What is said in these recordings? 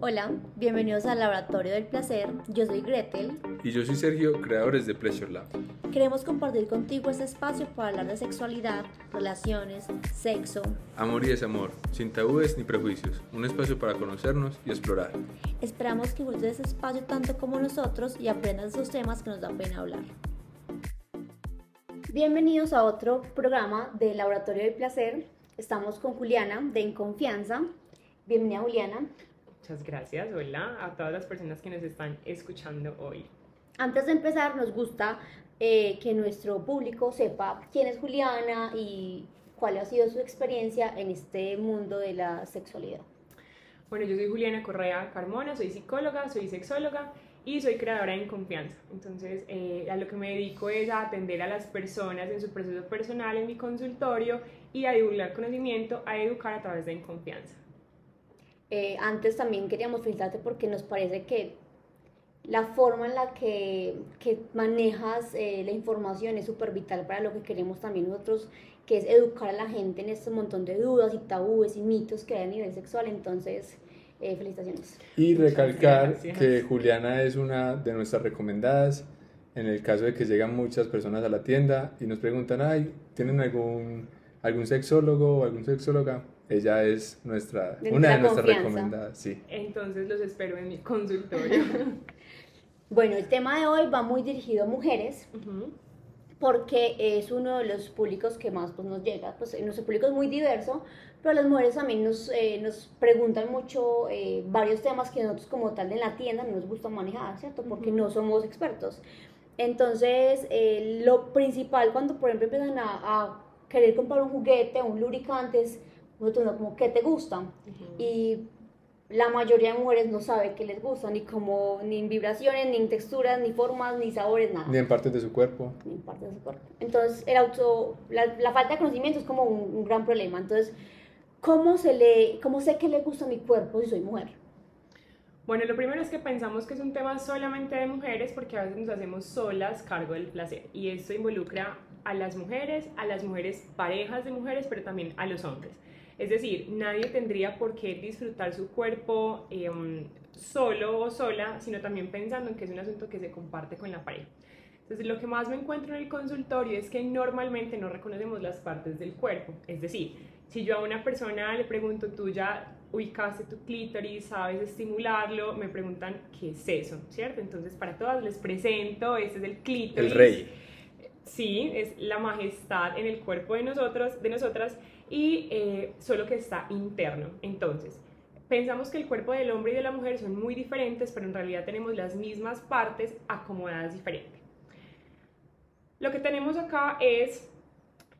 Hola, bienvenidos al Laboratorio del Placer. Yo soy Gretel. Y yo soy Sergio, creadores de Pleasure Lab. Queremos compartir contigo este espacio para hablar de sexualidad, relaciones, sexo, Amor y desamor, sin tabúes ni prejuicios. Un espacio para conocernos y explorar. Esperamos que disfrutes de este espacio tanto como nosotros y aprendas esos temas que nos da pena hablar. Bienvenidos a otro programa del Laboratorio del Placer. Estamos con Juliana de En Confianza. Bienvenida Juliana. Muchas gracias, hola a todas las personas que nos están escuchando hoy. Antes de empezar, nos gusta eh, que nuestro público sepa quién es Juliana y cuál ha sido su experiencia en este mundo de la sexualidad. Bueno, yo soy Juliana Correa Carmona, soy psicóloga, soy sexóloga y soy creadora en confianza. Entonces, eh, a lo que me dedico es a atender a las personas en su proceso personal en mi consultorio y a divulgar conocimiento, a educar a través de En Confianza. Eh, antes también queríamos felicitarte porque nos parece que la forma en la que, que manejas eh, la información es súper vital para lo que queremos también nosotros, que es educar a la gente en este montón de dudas y tabúes y mitos que hay a nivel sexual. Entonces, eh, felicitaciones. Y recalcar gracias. que Juliana es una de nuestras recomendadas en el caso de que llegan muchas personas a la tienda y nos preguntan, ay, ¿tienen algún, algún sexólogo o algún sexóloga? Ella es nuestra, De una de nuestra nuestras confianza. recomendadas, sí. Entonces los espero en mi consultorio. Bueno, el tema de hoy va muy dirigido a mujeres Ujú. porque es uno de los públicos que más pues, nos llega. Pues, nuestro público es muy diverso, pero las mujeres también nos, eh, nos preguntan mucho eh, varios temas que nosotros como tal en la tienda no nos gusta manejar, ¿cierto? Porque no somos expertos. Entonces, eh, lo principal cuando, por ejemplo, empiezan a, a querer comprar un juguete un lubricante es, nosotros no, como, ¿qué te gusta? Y la mayoría de mujeres no sabe qué les gusta, ni como, ni en vibraciones, ni en texturas, ni formas, ni sabores, nada Ni en partes de su cuerpo. ni en parte de su cuerpo. Entonces, el auto, la, la falta de conocimiento es como un, un gran problema. Entonces, ¿cómo, se le, ¿cómo sé que le gusta a mi cuerpo si soy mujer? Bueno, lo primero es que pensamos que es un tema solamente de mujeres porque a veces nos hacemos solas cargo del placer y esto involucra a las mujeres, a las mujeres parejas de mujeres, pero también a los hombres. Es decir, nadie tendría por qué disfrutar su cuerpo em, solo o sola, sino también pensando en que es un asunto que se comparte con la pareja. Entonces, lo que más me encuentro en el consultorio es que normalmente no reconocemos las partes del cuerpo. Es decir, si yo a una persona le pregunto, tú ya ubicaste tu clítoris, sabes estimularlo, me preguntan, ¿qué es eso? ¿Cierto? Entonces, para todas les presento, este es el clítoris. El rey. Sí, es la majestad en el cuerpo de nosotros, de nosotras, y eh, solo que está interno. Entonces, pensamos que el cuerpo del hombre y de la mujer son muy diferentes, pero en realidad tenemos las mismas partes acomodadas diferente. Lo que tenemos acá es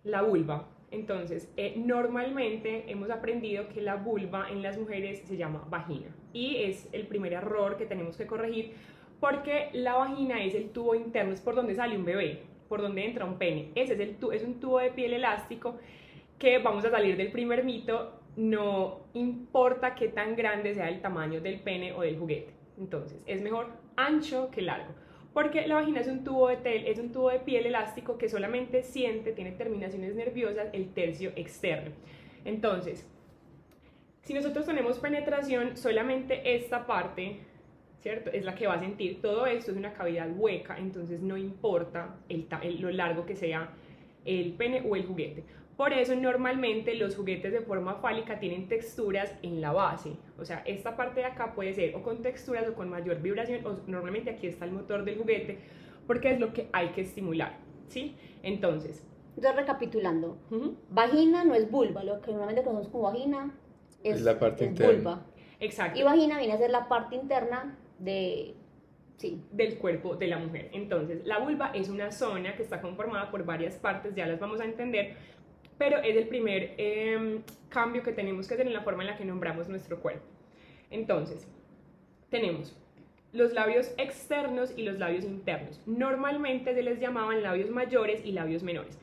la vulva. Entonces, eh, normalmente hemos aprendido que la vulva en las mujeres se llama vagina y es el primer error que tenemos que corregir porque la vagina es el tubo interno, es por donde sale un bebé, por donde entra un pene. Ese es, el es un tubo de piel elástico que vamos a salir del primer mito, no importa qué tan grande sea el tamaño del pene o del juguete. Entonces, es mejor ancho que largo. Porque la vagina es un tubo de tel, es un tubo de piel elástico que solamente siente, tiene terminaciones nerviosas, el tercio externo. Entonces, si nosotros tenemos penetración, solamente esta parte, ¿cierto? Es la que va a sentir. Todo esto es una cavidad hueca, entonces no importa el el- lo largo que sea el pene o el juguete. Por eso normalmente los juguetes de forma fálica tienen texturas en la base. O sea, esta parte de acá puede ser o con texturas o con mayor vibración, o normalmente aquí está el motor del juguete, porque es lo que hay que estimular, ¿sí? Entonces, Entonces, recapitulando, vagina no es vulva, lo que normalmente conocemos como vagina es, Es la parte es interna. vulva. exacto. Y vagina viene a ser la parte interna de... Sí, del cuerpo de la mujer. Entonces, la vulva es una zona que está conformada por varias partes, ya las vamos a entender, pero es el primer em, cambio que tenemos que hacer en la forma en la que nombramos nuestro cuerpo. Entonces, tenemos los labios externos y los labios internos. Normalmente se les llamaban labios mayores y labios menores.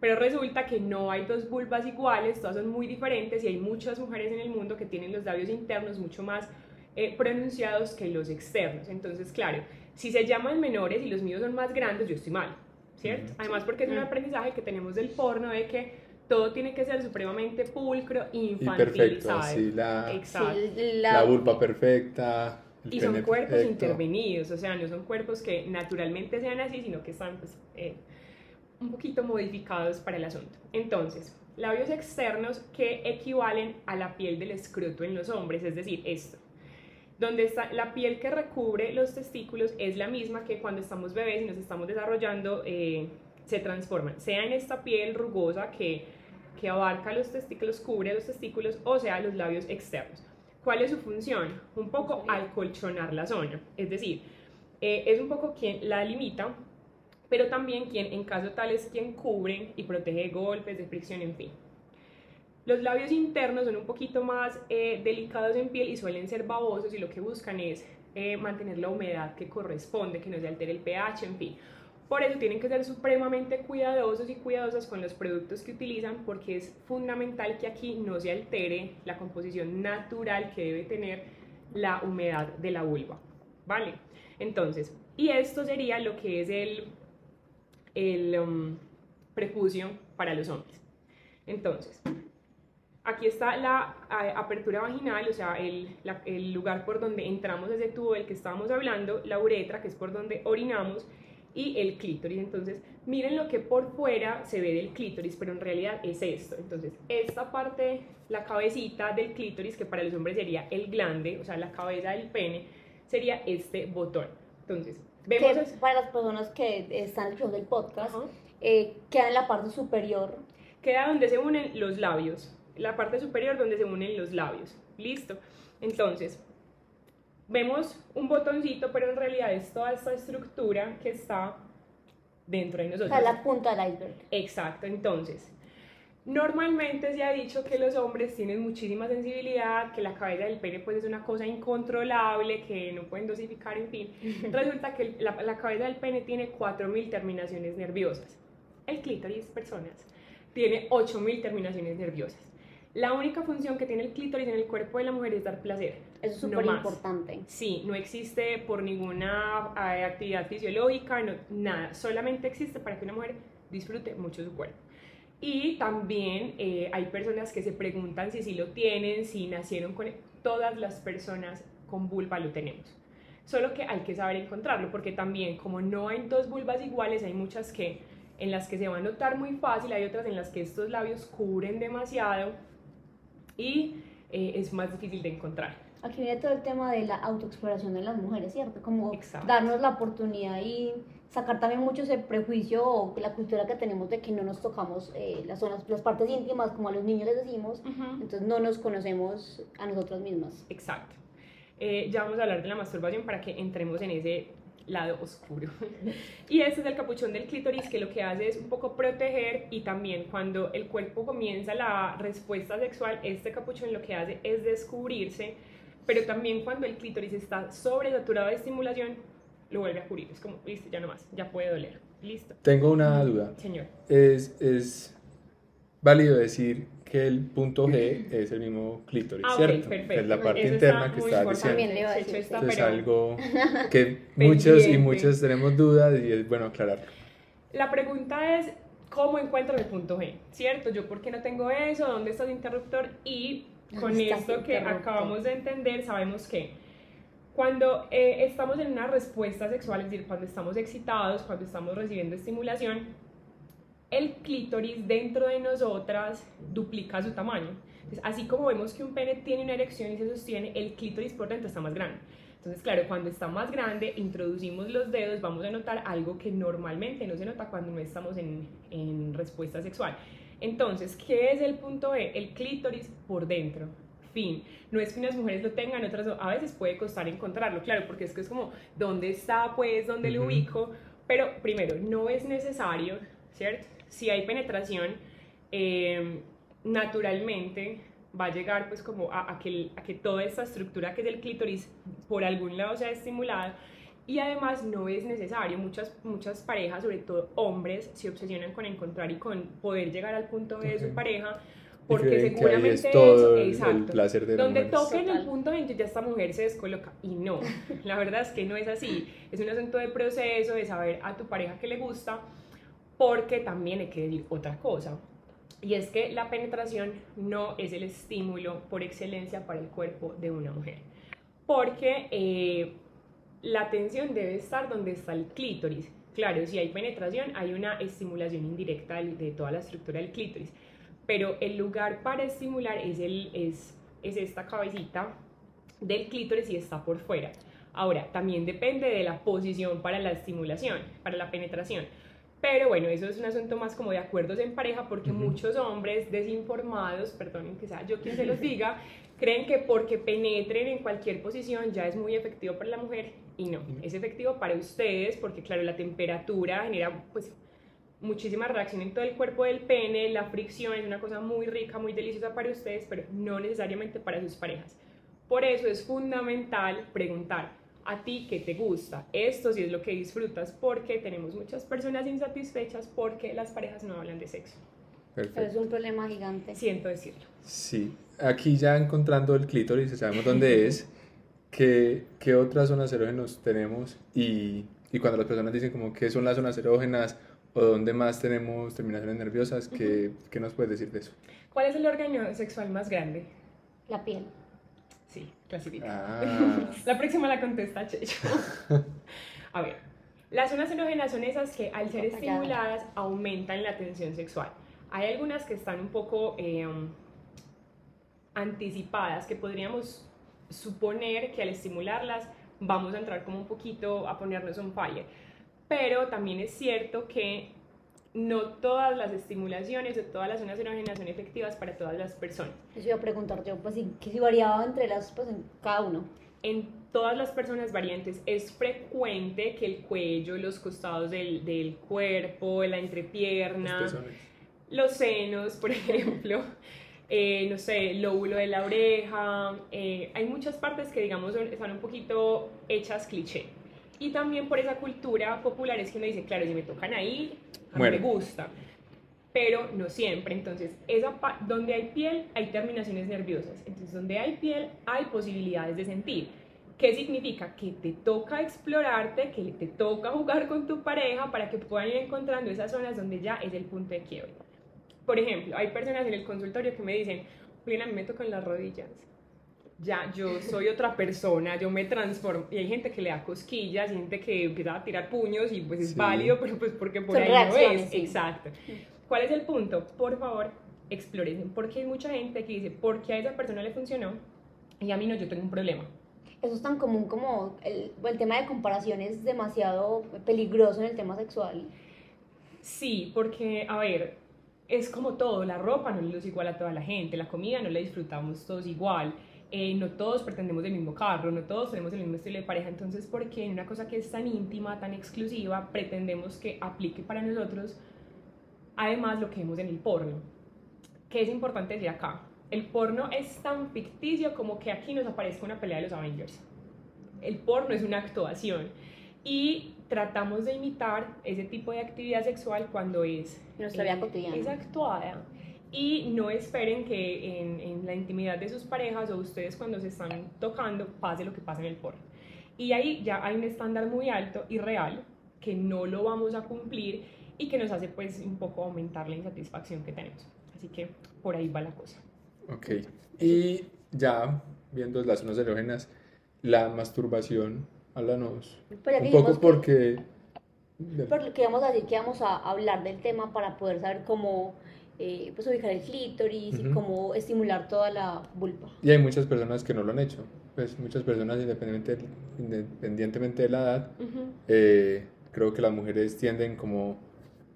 Pero resulta que no hay dos vulvas iguales, todas son muy diferentes y hay muchas mujeres en el mundo que tienen los labios internos mucho más eh, pronunciados que los externos. Entonces, claro, si se llaman menores y los míos son más grandes, yo estoy mal, ¿cierto? Además porque es un aprendizaje que tenemos del porno de que todo tiene que ser supremamente pulcro, Y perfecto, así la, Exacto. Sí, la vulva perfecta. Y son cuerpos perfecto. intervenidos, o sea, no son cuerpos que naturalmente sean así, sino que están pues, eh, un poquito modificados para el asunto. Entonces, labios externos que equivalen a la piel del escroto en los hombres, es decir, esto. Donde está la piel que recubre los testículos es la misma que cuando estamos bebés y nos estamos desarrollando, eh, se transforman, sea en esta piel rugosa que, que abarca los testículos, cubre los testículos, o sea, los labios externos. ¿Cuál es su función? Un poco alcolchonar la zona, es decir, eh, es un poco quien la limita, pero también quien en caso tal es quien cubre y protege de golpes, de fricción, en fin. Los labios internos son un poquito más eh, delicados en piel y suelen ser babosos y lo que buscan es eh, mantener la humedad que corresponde, que no se altere el pH, en fin. Por eso tienen que ser supremamente cuidadosos y cuidadosas con los productos que utilizan porque es fundamental que aquí no se altere la composición natural que debe tener la humedad de la vulva. ¿Vale? Entonces, y esto sería lo que es el, el um, prepucio para los hombres. Entonces, aquí está la apertura vaginal, o sea, el, el lugar por donde entramos ese tubo del que estábamos hablando, la uretra, que es por donde orinamos, y el clítoris. Entonces, miren lo que por fuera se ve del clítoris, pero en realidad es esto. Entonces, esta parte, la cabecita del clítoris, que para los hombres sería el glande, o sea, la cabeza del pene, sería este botón. Entonces, vemos... que para las personas que están escuchando el podcast, eh, queda en la parte superior. queda donde se unen los labios, la parte superior donde se unen los labios. Listo. Entonces, vemos un botoncito, pero en realidad es toda esta estructura que está dentro de O nosotros. sea, la punta del iceberg. Exacto, entonces, normalmente se ha dicho que los hombres tienen muchísima sensibilidad, que la cabeza del pene pues es una cosa incontrolable, que no pueden dosificar, en fin. Resulta que la, la cabeza del pene tiene 4.000 terminaciones nerviosas. El clítoris, personas, tiene 8.000 terminaciones nerviosas. La única función que tiene el clítoris en el cuerpo de la mujer es dar placer. Eso es súper importante. Sí, no existe por ninguna eh, actividad fisiológica, no, nada, solamente existe para que una mujer disfrute mucho su cuerpo. Y también eh, hay personas que se preguntan si sí lo tienen, si nacieron con... Todas las personas con vulva lo tenemos. Solo que hay que saber encontrarlo, porque también como no hay dos vulvas iguales, hay muchas que en las que se va a notar muy fácil, hay otras en las que estos labios cubren demasiado y eh, es más difícil de encontrar. Aquí viene todo el tema de la autoexploración de las mujeres, ¿cierto? Como Exacto. darnos la oportunidad y sacar también mucho ese prejuicio o la cultura que tenemos de que no nos tocamos eh, las zonas, las partes íntimas, como a los niños les decimos, entonces no nos conocemos a nosotras mismas. Exacto. Eh, ya vamos a hablar de la masturbación para que entremos en ese lado oscuro. y este es el capuchón del clítoris que lo que hace es un poco proteger y también cuando el cuerpo comienza la respuesta sexual, este capuchón lo que hace es descubrirse, pero también cuando el clítoris está sobresaturado de estimulación, lo vuelve a cubrir. Es como, listo, ya no más, ya puede doler. Listo. Tengo una duda. Señor. Es, es válido decir que el punto G es el mismo clítoris, Ah, ¿cierto? perfecto. Que es la parte Eso interna está que estaba diciendo. También le iba a Checho decir, está, Esto es pero- algo que muchos y muchas tenemos dudas y es bueno aclarar. La pregunta es, ¿cómo encuentro el punto G? ¿Cierto? ¿Yo por qué no tengo eso? ¿Dónde está el interruptor? Y con ¿Dónde está el esto que acabamos de entender, sabemos que cuando eh, estamos en una respuesta sexual, es decir, cuando estamos excitados, cuando estamos recibiendo estimulación, el clítoris dentro de nosotras duplica su tamaño. Entonces, así como vemos que un pene tiene una erección y se sostiene, el clítoris por dentro está más grande. Entonces, claro, cuando está más grande, introducimos los dedos, vamos a notar algo que normalmente no se nota cuando no estamos en, en respuesta sexual. Entonces, ¿qué es el punto E? El clítoris por dentro. Fin. No es que unas mujeres lo tengan, otras no. A veces puede costar encontrarlo, claro, porque es que es como, ¿dónde está, pues? ¿Dónde lo ubico? Pero primero, no es necesario, ¿cierto? Si hay penetración, eh, naturalmente va a llegar pues como a, a que, el- a que toda esta estructura que es el clítoris por algún lado sea estimulada. Y además no es necesario, muchas, muchas parejas, sobre todo hombres, se obsesionan con encontrar y con poder llegar al punto B de su pareja porque creen que seguramente es todo eso, el- el exacto, placer de la donde toquen el Total. punto 20 ya esta mujer se descoloca. Y no, la verdad es que no es así, es un asunto de proceso, de saber a tu pareja que le gusta, porque también hay que decir otra cosa, Y es que la penetración no es el estímulo por excelencia para el cuerpo de una mujer. Porque eh, la atención debe estar donde está el clítoris. Claro, si hay penetración, hay una estimulación indirecta de toda la estructura del clítoris. Pero el lugar para estimular es, el, es, es esta cabecita del clítoris y está por fuera. Ahora, también depende de la posición para la estimulación, para la penetración. Pero bueno, eso es un asunto más como de acuerdos en pareja porque muchos hombres desinformados, perdonen que sea yo quien se los diga, creen que porque penetren en cualquier posición ya es muy efectivo para la mujer y no, es efectivo para ustedes porque claro, la temperatura genera pues muchísima reacción en todo el cuerpo del pene, la fricción es una cosa muy rica, muy deliciosa para ustedes, pero no necesariamente para sus parejas. Por eso es fundamental preguntar, a ti qué te gusta, esto sí es lo que disfrutas, porque tenemos muchas personas insatisfechas porque las parejas no hablan de sexo. Perfecto. es un problema gigante. Siento decirlo. Sí, aquí ya encontrando el clítoris, sabemos dónde es, qué, qué otras zonas erógenas tenemos y, y, cuando las personas dicen como qué son las zonas erógenas o dónde más tenemos terminaciones nerviosas, ¿qué, ¿qué nos puedes decir de eso? ¿Cuál es el órgano sexual más grande? La piel. Sí, clasifica. Ah. la próxima la contesta Checho. A ver, las zonas erógenas son esas que al ser estimuladas aumentan la tensión sexual. Hay algunas que están un poco em, anticipadas, que podríamos suponer que al estimularlas vamos a entrar como un poquito a ponernos un fire. Pero también es cierto que no todas las estimulaciones o todas las zonas erógenas son efectivas para todas las personas. Eso iba a preguntar yo, pues, ¿qué si variaba entre las, pues, en cada uno? En todas las personas variantes es frecuente que el cuello, los costados del, del cuerpo, la entrepierna, los, senos, por ejemplo, eh, no sé, el lóbulo de la oreja, eh, hay muchas partes que digamos están un poquito hechas cliché. Y también por esa cultura popular es que uno dice, claro, si me tocan ahí, a mí me gusta, pero no siempre. Entonces, esa donde hay piel, hay terminaciones nerviosas. Entonces, donde hay piel, hay posibilidades de sentir. ¿Qué significa? Que te toca explorarte, que te toca jugar con tu pareja para que puedan ir encontrando esas zonas donde ya es el punto de quiebre. Por ejemplo, hay personas en el consultorio que me dicen, Juliana, me tocan las rodillas ya yo soy otra persona, yo me transformo. Y hay gente que le da cosquillas, y gente que empieza a tirar puños y pues es válido, pero pues porque por ahí no es. Exacto. ¿Cuál es el punto? Por favor, exploren, porque hay mucha gente que dice, ¿por qué a esa persona le funcionó y a mí no? Yo tengo un problema. Eso es tan común como el, el tema de comparación es demasiado peligroso en el tema sexual. Sí, porque, a ver, es como todo, la ropa no es igual a toda la gente, la comida no la disfrutamos todos igual, eh, no todos pretendemos el mismo carro, no todos tenemos el mismo estilo de pareja, entonces ¿por qué en una cosa que es tan íntima, tan exclusiva, pretendemos que aplique para nosotros además lo que vemos en el porno? ¿Qué es importante decir acá? El porno es tan ficticio como que aquí nos aparezca una pelea de los Avengers. El porno es una actuación y tratamos de imitar ese tipo de actividad sexual cuando es, Nuestra vida cotidiana. es actuada y no esperen que en, en, la intimidad de sus parejas o ustedes cuando se están tocando pase lo que pasa en el porno. Y ahí ya hay un estándar muy alto y real que no lo vamos a cumplir y que nos hace pues un poco aumentar la insatisfacción que tenemos. Así que por ahí va la cosa. Ok. Y ya viendo las zonas erógenas, la masturbación, háblanos pues un poco porque... Porque vamos a decir que vamos a hablar del tema para poder saber cómo eh, pues ubicar el clítoris y cómo estimular toda la vulva. Y hay muchas personas que no lo han hecho, pues muchas personas independientemente, independientemente de la edad, eh, creo que las mujeres tienden como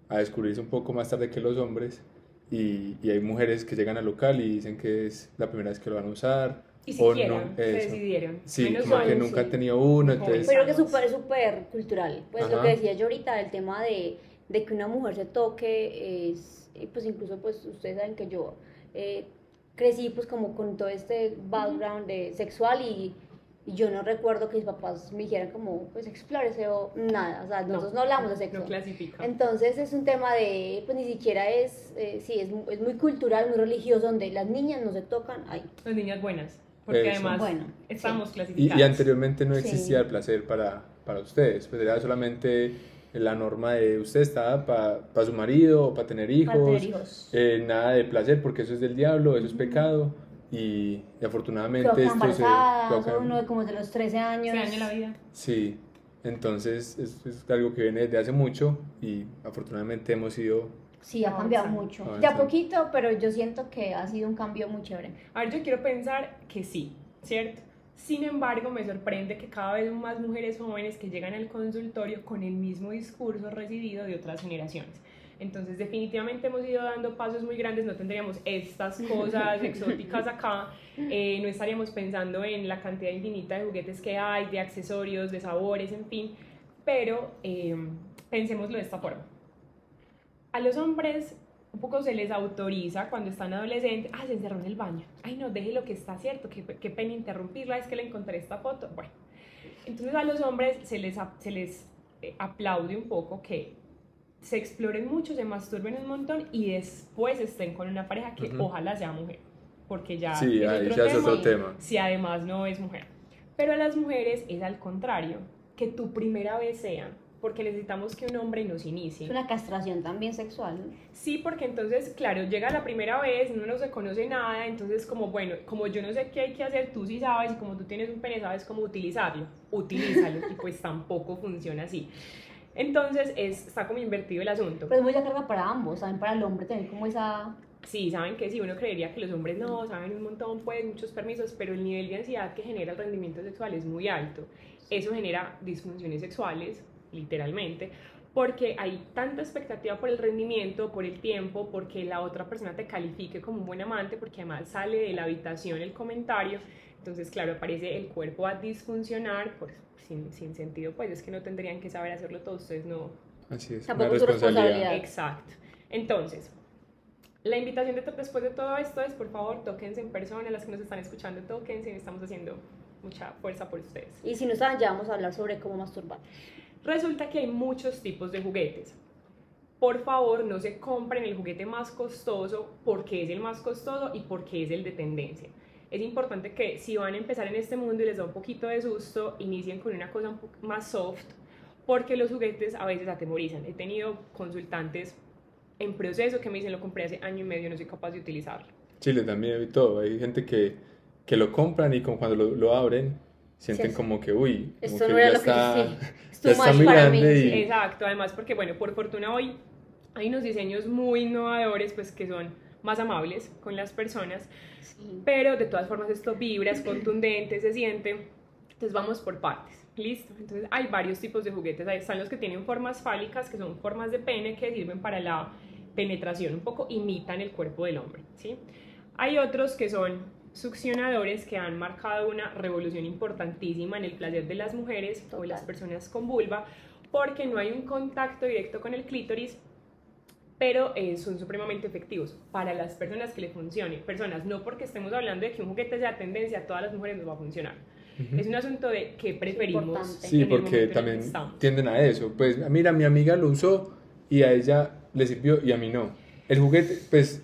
a descubrirse un poco más tarde que los hombres y, y, hay mujeres que llegan al local y dicen que es la primera vez que lo van a usar. Y si o no, se decidieron. Sí, como que nunca han tenido uno, entonces... Pero que es súper, súper cultural. Pues lo que decía yo ahorita, el tema de, de que una mujer se toque es pues incluso pues ustedes saben que yo eh, crecí pues como con todo este background de sexual y, yo no recuerdo que mis papás me dijeran como pues explórese o nada, o sea, nosotros no, hablamos de sexo. No clasifica. Entonces es un tema de, pues ni siquiera es, eh, sí, es, es, muy cultural, muy religioso, donde las niñas no se tocan ahí. Las niñas buenas, porque además bueno, estamos clasificadas. Y, anteriormente no existía el placer para, para ustedes, pues era solamente la norma de usted está para su marido o para tener hijos, Para tener hijos. eh, nada de placer porque eso es del diablo, eso es pecado y, y afortunadamente Creo que esto se... son uno de como de los 13 años. La vida. Sí, entonces es, es algo que viene desde hace mucho y afortunadamente hemos ido... Sí, ha cambiado Avanzando. mucho. De a Avanzando. poquito, pero yo siento que ha sido un cambio muy chévere. A ver, yo quiero pensar que sí, ¿cierto? Sin embargo, me sorprende que cada vez más mujeres jóvenes que llegan al consultorio con el mismo discurso recibido de otras generaciones. Entonces, definitivamente hemos ido dando pasos muy grandes, no tendríamos estas cosas exóticas acá, eh, no estaríamos pensando en la cantidad infinita de juguetes que hay, de accesorios, de sabores, en fin, pero eh, pensémoslo de esta forma. A los hombres un poco se les autoriza cuando están adolescentes, ah, se encerró en el baño, ay no, deje lo que está cierto, qué, qué pena interrumpirla, es que le encontré esta foto, bueno. Entonces a los hombres se les, se les eh, aplaude un poco que se exploren mucho, se masturben un montón y después estén con una pareja que Ujú. ojalá sea mujer, porque ya Sí, ahí ya es otro tema. si además no es mujer. Pero a las mujeres es al contrario, que tu primera vez sea, porque necesitamos que un hombre nos inicie. Es una castración también sexual. ¿no? Sí, porque entonces, claro, llega la primera vez, no se conoce nada, entonces como, bueno, como yo no sé qué hay que hacer, tú sí sabes, y como tú tienes un pene, sabes cómo utilizarlo, utilízalo, y pues tampoco funciona así. Entonces, es, está como invertido el asunto. Pero es mucha carga para ambos, también para el hombre tener como esa... Sí, saben que sí, uno creería que los hombres no, saben un montón, pues muchos permisos, pero el nivel de ansiedad que genera el rendimiento sexual es muy alto. Eso genera disfunciones sexuales, literalmente, porque hay tanta expectativa por el rendimiento, por el tiempo, porque la otra persona te califique como un buen amante, porque además sale de la habitación el comentario. Entonces, claro, aparece el cuerpo a disfuncionar, pues sin, sin sentido, pues es que no tendrían que saber hacerlo todos, ustedes no, Así es, Tampoco una su responsabilidad. responsabilidad. Exacto. Entonces, la invitación de, después de todo esto es, por favor, tóquense en persona, las que nos están escuchando, tóquense, estamos haciendo mucha fuerza por ustedes. Y si no saben, ya vamos a hablar sobre cómo masturbar. Resulta que hay muchos tipos de juguetes. Por favor, no se compren el juguete más costoso porque es el más costoso y porque es el de tendencia. Es importante que si van a empezar en este mundo y les da un poquito de susto, inicien con una cosa un poco más soft, porque los juguetes a veces atemorizan. He tenido consultantes en proceso que me dicen, lo compré hace año y medio, no soy capaz de utilizarlo. Chile también y todo. Hay gente que, que lo compran y como cuando lo, lo abren sienten Sí. como que, uy, como Esto que no era ya lo que está, sí. Too está much muy para mí. y Exacto, además porque, bueno, por fortuna hoy hay unos diseños muy innovadores, pues que son más amables con las personas, Sí. pero de todas formas esto vibra, es contundente, se siente, entonces vamos por partes. Listo, entonces hay varios tipos de juguetes, ahí están los que tienen formas fálicas, que son formas de pene que sirven para la penetración, un poco imitan el cuerpo del hombre, ¿sí? Hay otros que son succionadores que han marcado una revolución importantísima en el placer de las mujeres o las Total. personas con vulva, porque no hay un contacto directo con el clítoris, pero eh, son supremamente efectivos para las personas que le funcione. Personas, no porque estemos hablando de que un juguete sea tendencia, a todas las mujeres nos va a funcionar. Es un asunto de qué preferimos. importante. Sí, porque también tienden a eso. Pues mira, mi amiga lo usó y a ella le sirvió y a mí no. El juguete, pues,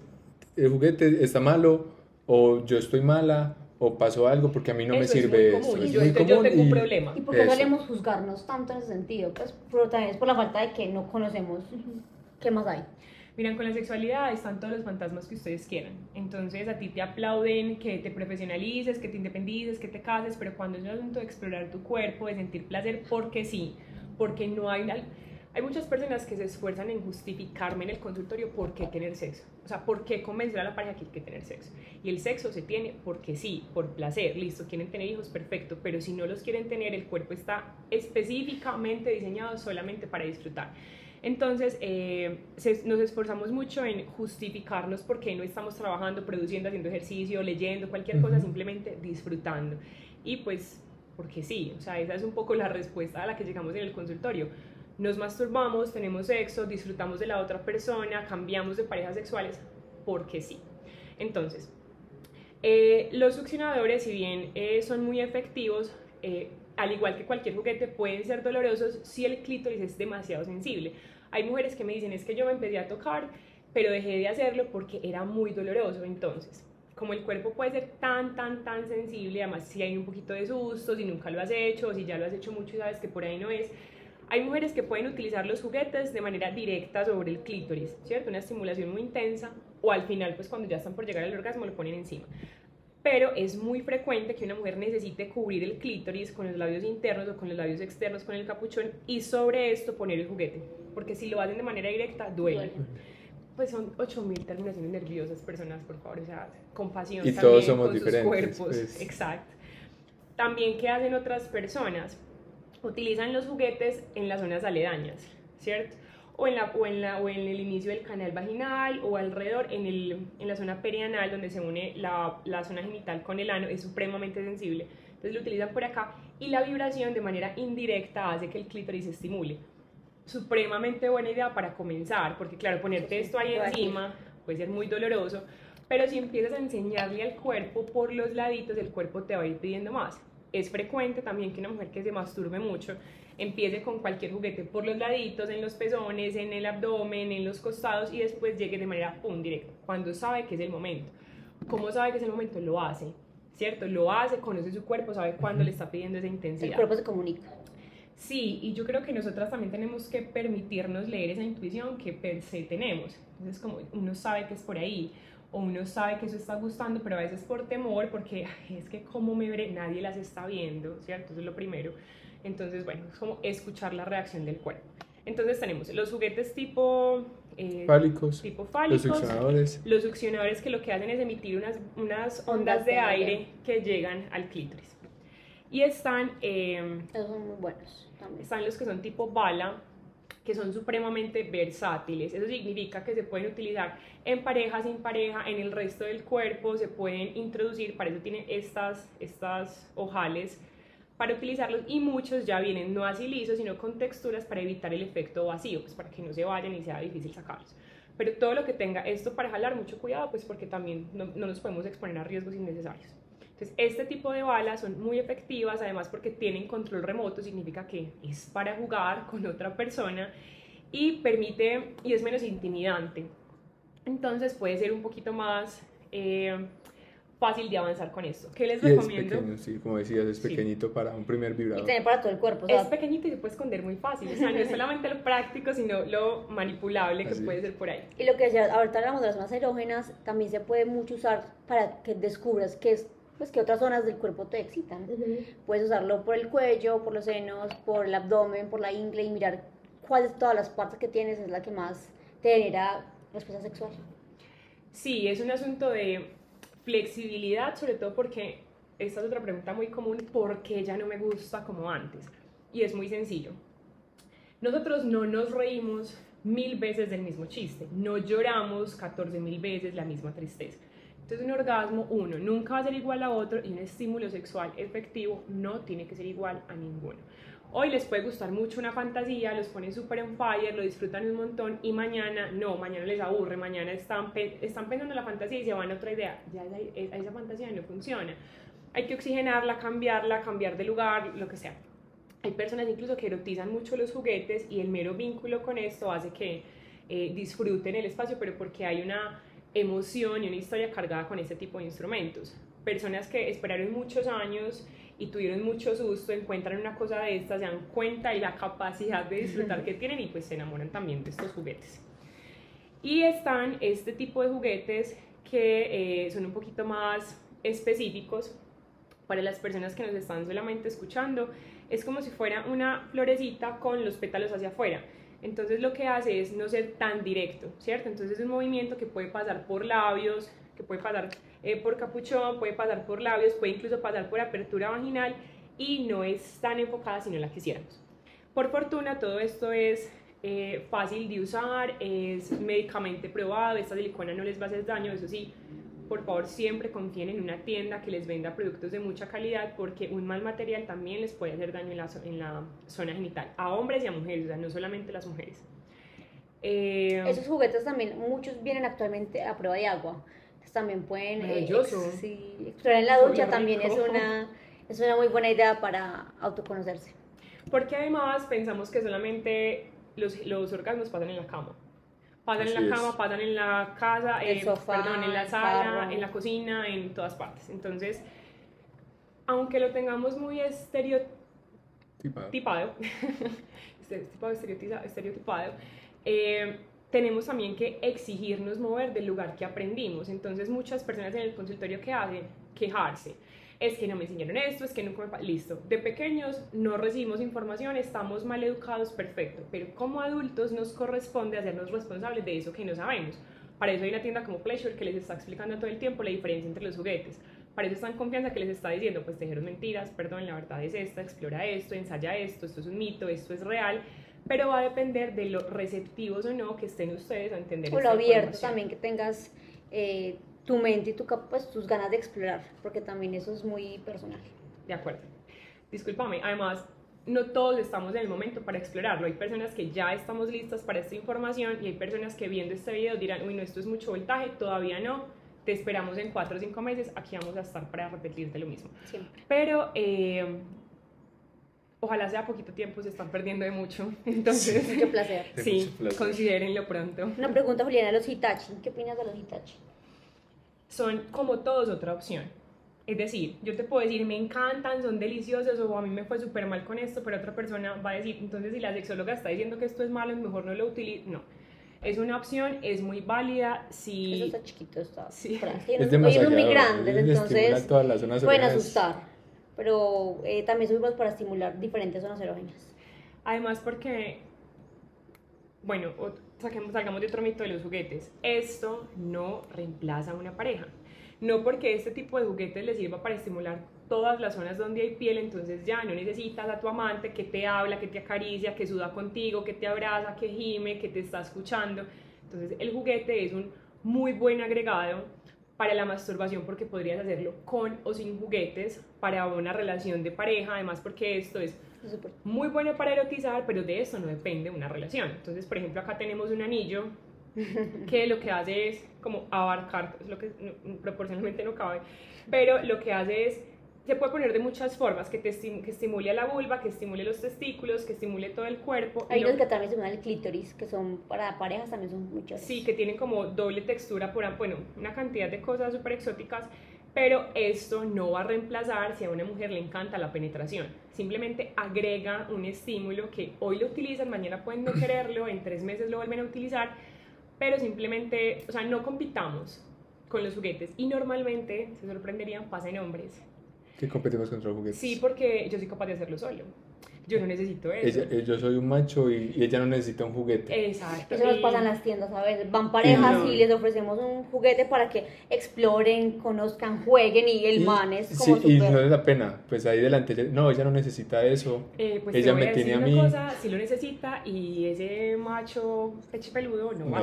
el juguete está malo o yo estoy mala o pasó algo porque a mí no me Eso es sirve muy esto. común. Es Yo, muy yo común tengo un y- problema. ¿Y por qué solemos juzgarnos tanto en ese sentido? Pues pero también es por la falta de que no conocemos qué más hay. Miran, con la sexualidad están todos los fantasmas que ustedes quieran. Entonces a ti te aplauden que te profesionalices, que te independices, que te cases, pero cuando es un asunto de explorar tu cuerpo, de sentir placer, porque sí, porque no hay... una- Hay muchas personas que se esfuerzan en justificarme en el consultorio por qué tener sexo. O sea, por qué convencer a la pareja que hay que tener sexo. Y el sexo se tiene porque sí, por placer. Listo, quieren tener hijos, perfecto. Pero si no los quieren tener, el cuerpo está específicamente diseñado solamente para disfrutar. Entonces, eh, se- nos esforzamos mucho en justificarnos por qué no estamos trabajando, produciendo, haciendo ejercicio, leyendo, cualquier cosa, simplemente disfrutando. Y pues, porque sí, o sea, esa es un poco la respuesta a la que llegamos en el consultorio. Nos masturbamos, tenemos sexo, disfrutamos de la otra persona, cambiamos de parejas sexuales, porque sí. Entonces, eh, los succionadores, si bien eh, son muy efectivos, eh, al igual que cualquier juguete, pueden ser dolorosos si el clítoris es demasiado sensible. Hay mujeres que me dicen, es que yo me empecé a tocar, pero dejé de hacerlo porque era muy doloroso. Entonces, como el cuerpo puede ser tan, tan, tan sensible, además si hay un poquito de susto, si nunca lo has hecho, o si ya lo has hecho mucho y sabes que por ahí no es, Hay mujeres que pueden utilizar los juguetes de manera directa sobre el clítoris, ¿cierto? Una estimulación muy intensa o al final, pues cuando ya están por llegar al orgasmo, lo ponen encima. Pero es muy frecuente que una mujer necesite cubrir el clítoris con los labios internos o con los labios externos con el capuchón y sobre esto poner el juguete, porque si lo hacen de manera directa, duele. Pues son 8000 terminaciones nerviosas, personas, por favor, o sea, compasión Y también todos somos con sus diferentes, cuerpos. pues. Exacto. También, ¿qué hacen otras personas? Utilizan los juguetes en las zonas aledañas, ¿cierto? O en, la, o, en la, o en el inicio del canal vaginal o alrededor, en, el, en la zona perianal, donde se une la, la zona genital con el ano, es supremamente sensible. Entonces lo utilizan por acá y la vibración de manera indirecta hace que el clítoris se estimule. Supremamente buena idea para comenzar, porque claro, ponerte esto ahí encima puede ser muy doloroso, pero si empiezas a enseñarle al cuerpo por los laditos, el cuerpo te va a ir pidiendo más. Es frecuente también que una mujer que se masturbe mucho empiece con cualquier juguete por los laditos, en los pezones, en el abdomen, en los costados y después llegue de manera pum directa, cuando sabe que es el momento. ¿Cómo sabe que es el momento? Lo hace, ¿cierto? Lo hace, conoce su cuerpo, sabe cuándo le está pidiendo esa El intensidad. cuerpo se comunica. Sí, y yo creo que nosotras también tenemos que permitirnos leer esa intuición que per se tenemos. Entonces, como uno sabe que es por ahí, o uno sabe que eso está gustando, pero a veces por temor, porque "Ay, es que como me veré, nadie las está viendo, ¿cierto? Eso es lo primero. Entonces, bueno, es como escuchar la reacción del cuerpo. Entonces tenemos los juguetes tipo, eh, Fálicos, tipo los fálicos, succionadores. los succionadores que lo que hacen es emitir unas, unas ondas de aire que llegan al clítoris. Y están... em, Esos son muy buenos también. están los que son tipo bala, que son supremamente versátiles. Eso significa que se pueden utilizar en pareja, sin pareja, en el resto del cuerpo, se pueden introducir, para eso tienen estas, estas ojales para utilizarlos y muchos ya vienen no así lisos, sino con texturas para evitar el efecto vacío, pues para que no se vayan y sea difícil sacarlos. Pero todo lo que tenga esto para jalar, mucho cuidado, pues porque también no, no nos podemos exponer a riesgos innecesarios. Entonces, este tipo de balas son muy efectivas, además porque tienen control remoto, significa que es para jugar con otra persona y permite, y es menos intimidante. Entonces, puede ser un poquito más eh, fácil de avanzar con esto. ¿Qué les Y es recomiendo? pequeño, sí, como decías, es Sí. pequeñito para un primer Y vibrador. tener para todo el cuerpo. O Es pequeñito y se puede esconder muy fácil, o sea, no es solamente lo práctico, sino lo manipulable que Así puede es. ser por ahí. Y lo que decía, ahorita hablamos de las zonas erógenas, también se puede mucho usar para que descubras qué es, pues qué otras zonas del cuerpo te excitan. Puedes usarlo por el cuello, por los senos, por el abdomen, por la ingle y mirar cuál de todas las partes que tienes es la que más te genera respuesta sexual. Sí, es un asunto de flexibilidad, sobre todo porque esta es otra pregunta muy común, ¿por qué ya no me gusta como antes? Y es muy sencillo. Nosotros no nos reímos mil veces del mismo chiste, no lloramos 14 mil veces la misma tristeza. Entonces un orgasmo, uno, nunca va a ser igual a otro y un estímulo sexual efectivo no tiene que ser igual a ninguno. Hoy les puede gustar mucho una fantasía, los ponen súper en fire, lo disfrutan un montón y mañana no, mañana les aburre, mañana están, están pensando en la fantasía y se van a otra idea. Ya esa fantasía no funciona. Hay que oxigenarla, cambiarla, cambiar de lugar, lo que sea. Hay personas incluso que erotizan mucho los juguetes y el mero vínculo con esto hace que eh, disfruten el espacio, pero porque hay una emoción y una historia cargada con este tipo de instrumentos. Personas que esperaron muchos años y tuvieron mucho susto, encuentran una cosa de estas, se dan cuenta y la capacidad de disfrutar que tienen y pues se enamoran también de estos juguetes. Y están este tipo de juguetes que eh, son un poquito más específicos para las personas que nos están solamente escuchando. Es como si fuera una florecita con los pétalos hacia afuera. Entonces lo que hace es no ser tan directo, ¿cierto? Entonces es un movimiento que puede pasar por labios, que puede pasar eh, por capuchón, puede pasar por labios, puede incluso pasar por apertura vaginal y no es tan enfocada si no la quisiéramos. Por fortuna todo esto es eh, fácil de usar, es médicamente probado, esta silicona no les va a hacer daño, eso sí, por favor siempre confíen en una tienda que les venda productos de mucha calidad porque un mal material también les puede hacer daño en la, en la zona genital, a hombres y a mujeres, o sea, no solamente las mujeres. Eh, Esos juguetes también, muchos vienen actualmente a prueba de agua. Entonces también pueden eh, Maravilloso. ex- sí, explorar en la ducha también es una, es una muy buena idea para autoconocerse. Porque además pensamos que solamente los, los orgasmos pasan en la cama. Pasan en la es. cama, pasan en la casa, El eh, sofá, perdón, en la el sala, carro. en la cocina, en todas partes. Entonces, aunque lo tengamos muy estereotipado, Tipado. estereotipado, eh, tenemos también que exigirnos mover del lugar que aprendimos. Entonces muchas personas en el consultorio que hacen, quejarse. Es que no me enseñaron esto, es que nunca me... Listo. De pequeños no recibimos información, estamos mal educados, perfecto. Pero como adultos nos corresponde hacernos responsables de eso que no sabemos. Para eso hay una tienda como Pleasure que les está explicando todo el tiempo la diferencia entre los juguetes. Para eso están confianza que les está diciendo, pues tejeros mentiras, perdón, la verdad es esta, explora esto, ensaya esto, esto es un mito, esto es real pero va a depender de lo receptivos o no que estén ustedes a entender. O lo abierto también que tengas eh, tu mente y tu, pues, tus ganas de explorar, porque también eso es muy personal. De acuerdo. Discúlpame, además, no todos estamos en el momento para explorarlo. Hay personas que ya estamos listas para esta información y hay personas que viendo este video dirán, uy, no, esto es mucho voltaje, todavía no. Te esperamos en cuatro o cinco meses, aquí vamos a estar para repetirte lo mismo. Siempre. Pero eh, ojalá sea poquito tiempo, se están perdiendo de mucho. Entonces, sí, mucho placer. Sí, considérenlo pronto. Una pregunta, Juliana, los Hitachi. ¿Qué opinas de los Hitachi? Son como todos otra opción. Es decir, yo te puedo decir, me encantan, son deliciosos, o a mí me fue súper mal con esto, pero otra persona va a decir, entonces si la sexóloga está diciendo que esto es malo, mejor no lo utilizo. No. Es una opción, es muy válida. Si... Eso está chiquito, está. Sí. Es demasiado muy grandes, entonces todas las zonas pueden asustar pero eh, también son para estimular diferentes zonas erógenas. Además porque, bueno, saquemos, salgamos de otro mito de los juguetes. Esto no reemplaza a una pareja. No porque este tipo de juguetes le sirva para estimular todas las zonas donde hay piel, entonces ya no necesitas a tu amante que te habla, que te acaricia, que suda contigo, que te abraza, que gime, que te está escuchando. Entonces el juguete es un muy buen agregado para la masturbación porque podrías hacerlo con o sin juguetes, para una relación de pareja, además porque esto es muy bueno para erotizar, pero de eso no depende una relación. Entonces, por ejemplo, acá tenemos un anillo que lo que hace es como abarcar, lo que proporcionalmente no cabe, pero lo que hace es se puede poner de muchas formas, que, te que estimule a la vulva, que estimule los testículos, que estimule todo el cuerpo. Hay unos que también se el clítoris, que son para parejas también son muchos. Sí, que tienen como doble textura, por, bueno, una cantidad de cosas súper exóticas, pero esto no va a reemplazar si a una mujer le encanta la penetración. Simplemente agrega un estímulo que hoy lo utilizan, mañana pueden no quererlo, en tres meses lo vuelven a utilizar, pero simplemente, o sea, no compitamos con los juguetes y normalmente, se sorprenderían, pasa en hombres que competimos contra juguetes. Sí, porque yo soy capaz de hacerlo solo. Yo no necesito eso. Ella, eh, yo soy un macho y, ella no necesita un juguete. Exacto. Eso nos pasa en las tiendas a veces. Van parejas y, les ofrecemos un juguete para que exploren, conozcan, jueguen y el man es como Sí, y no es la pena. Pues ahí delante, no, ella no necesita eso. Eh, pues ella me tiene a mí. Cosa, si lo necesita y ese macho peche peludo no, va a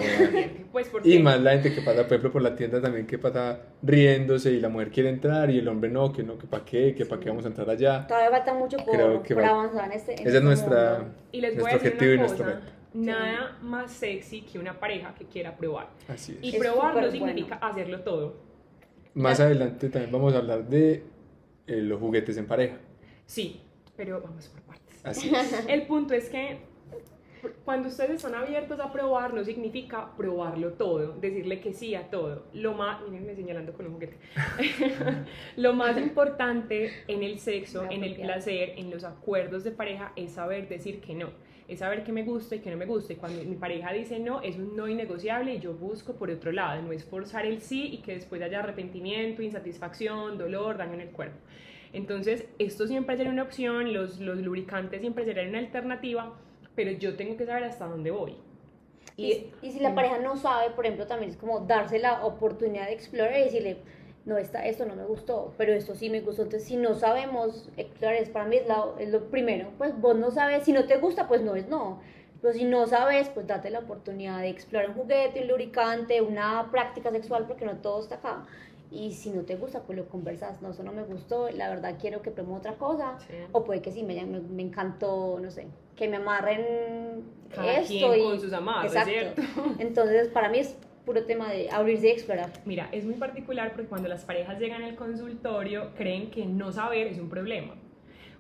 pues porque... Y más la gente que pasa, por ejemplo, por la tienda también que pasa riéndose y la mujer quiere entrar y el hombre no, que no, que para qué, que para qué vamos a entrar allá. Todavía falta mucho por, por avanzar en este, Esa es este nuestra, y les voy a decir una cosa, nada más sexy que una pareja que quiera probar. Así es. Y probar no significa hacerlo todo. Más adelante también vamos a hablar de eh, los juguetes en pareja. Sí, pero vamos por partes. Así es. El punto es que cuando ustedes están abiertos a probar, no significa probarlo todo, decirle que sí a todo. Lo más, mírenme señalando con un juguete. lo más importante en el sexo, en el placer, en los acuerdos de pareja es saber decir que no. Es saber qué me gusta y qué no me gusta. Y cuando mi pareja dice no, es un no innegociable y yo busco por otro lado. No es forzar el sí y que después haya arrepentimiento, insatisfacción, dolor, daño en el cuerpo. Entonces, esto siempre será una opción, los, los lubricantes siempre serán una alternativa, pero yo tengo que saber hasta dónde voy. Y, y, si la pareja no sabe, por ejemplo, también es como darse la oportunidad de explorar y decirle, no, está, esto no me gustó, pero esto sí me gustó. Entonces, si no sabemos explorar, es para mí es, es lo primero. Pues vos no sabes, si no te gusta, pues no es no. Pero si no sabes, pues date la oportunidad de explorar un juguete, un lubricante, una práctica sexual, porque no todo está acá. Y si no te gusta, pues lo conversas. No, eso no me gustó, la verdad quiero que pruebe otra cosa. O puede que sí, me, me, encantó, no sé, que me amarren esto. y, con sus amarres, exacto. Entonces, para mí es puro tema de abrirse y explorar. Mira, es muy particular porque cuando las parejas llegan al consultorio creen que no saber es un problema.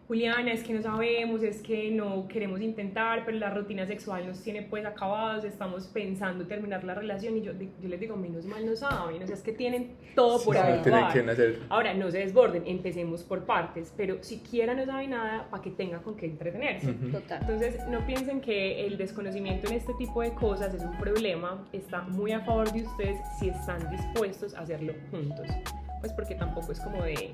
Juliana, es que no sabemos, es que no queremos intentar, pero la rutina sexual nos tiene pues acabados, estamos pensando terminar la relación y yo, yo les digo, menos mal no saben, o sea, es que tienen todo por Sí, que nacer. Ahora, no se desborden, empecemos por partes, pero siquiera no sabe nada para que tenga con qué entretenerse. Ujú. Total. Entonces, no piensen que el desconocimiento en este tipo de cosas es un problema, está muy a favor de ustedes si están dispuestos a hacerlo juntos. Pues porque tampoco es como de,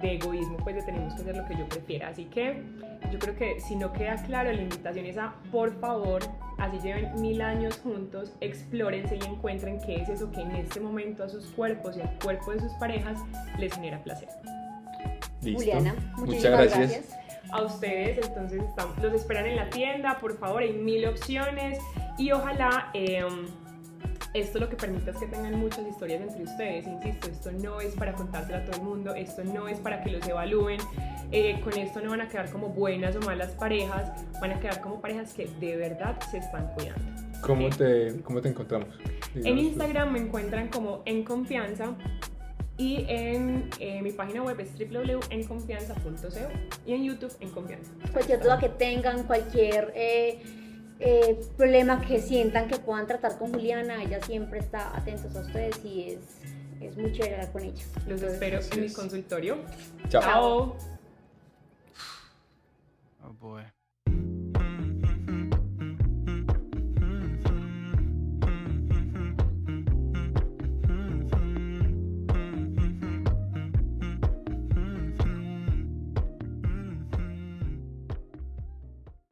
de egoísmo, pues de tenemos que hacer lo que yo prefiera. Así que yo creo que si no queda claro, la invitación es a, por favor, así lleven mil años juntos, explórense y encuentren qué es eso que en este momento a sus cuerpos y al cuerpo de sus parejas les genera placer. Listo. Juliana, Muchas muchísimas gracias. gracias. a ustedes, entonces los esperan en la tienda, por favor, hay mil opciones y ojalá eh, esto lo que permita es que tengan muchas historias entre ustedes, insisto, esto no es para contárselo a todo el mundo, esto no es para que los evalúen, eh, con esto no van a quedar como buenas o malas parejas, van a quedar como parejas que de verdad se están cuidando. ¿Cómo te, cómo te encontramos? En Digamos, Instagram me encuentran como En Confianza y en eh, mi página web es www.enconfianza.co y en YouTube En Confianza. Cualquier duda que tengan, cualquier eh, eh, problema que sientan que puedan tratar con Juliana, ella siempre está atenta a ustedes y es, es muy chévere hablar con ella. Los espero en mi consultorio. Chao. Chao. Oh boy.